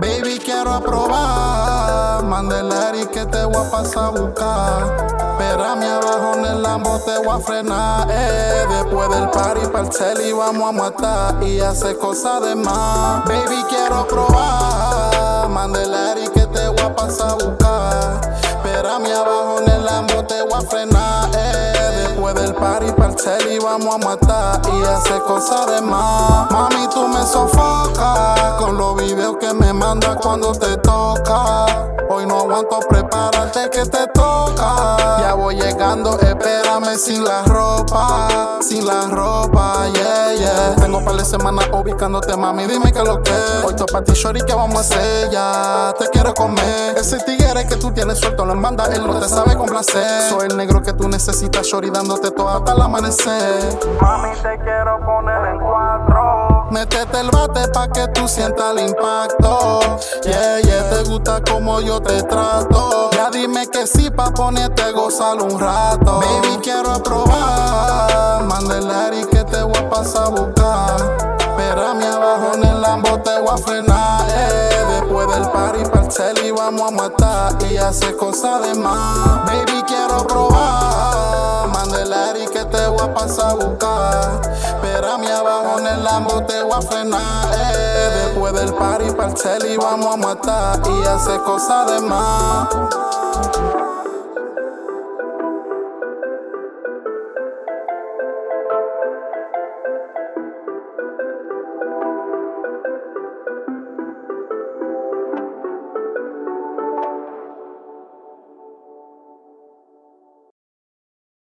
Baby, quiero probar. Mandela y que te voy a pasar a buscar. Abajo en el lambo, te voy a frenar. Después del party, pa'l y vamos a matar. Y hacer cosas de más. Baby, quiero probar. Mandela y que te voy a pasar a buscar. Espérame abajo en el lambo, te voy a frenar. Eh. Después del party, pa'l y vamos a matar. Y hacer cosas de más. Sofocas con los videos que me mandas cuando te toca. Hoy no aguanto, prepárate que te toca. Ya voy llegando, espérame sin la ropa, sin la ropa, yeah, yeah. Tengo par de semanas ubicándote, mami, dime que lo que Hoy topa ti, shorty, que vamos a hacer ya. Te quiero comer. Ese tigre que tú tienes suelto lo manda, él no te sabe complacer. Soy el negro que tú necesitas, shorty, dándote todo hasta el amanecer. Mami, te quiero poner en cuatro. Métete el bate pa' que tú sientas el impacto. Yeah, yeah, te gusta como yo te trato. Ya dime que sí pa' ponerte a gozar un rato. Baby, quiero probar. Mandelari que te voy a pasar a buscar. Espérame abajo en el Lambo, te voy a frenar. Eh. Después del party pa'l y vamos a matar y hacer cosas de más. Baby, quiero probar. Mandelari que te voy a pasar a buscar. El Lambo, te voy a frenar. Eh. Después del party pa'l y vamos a matar y hacer cosas de más.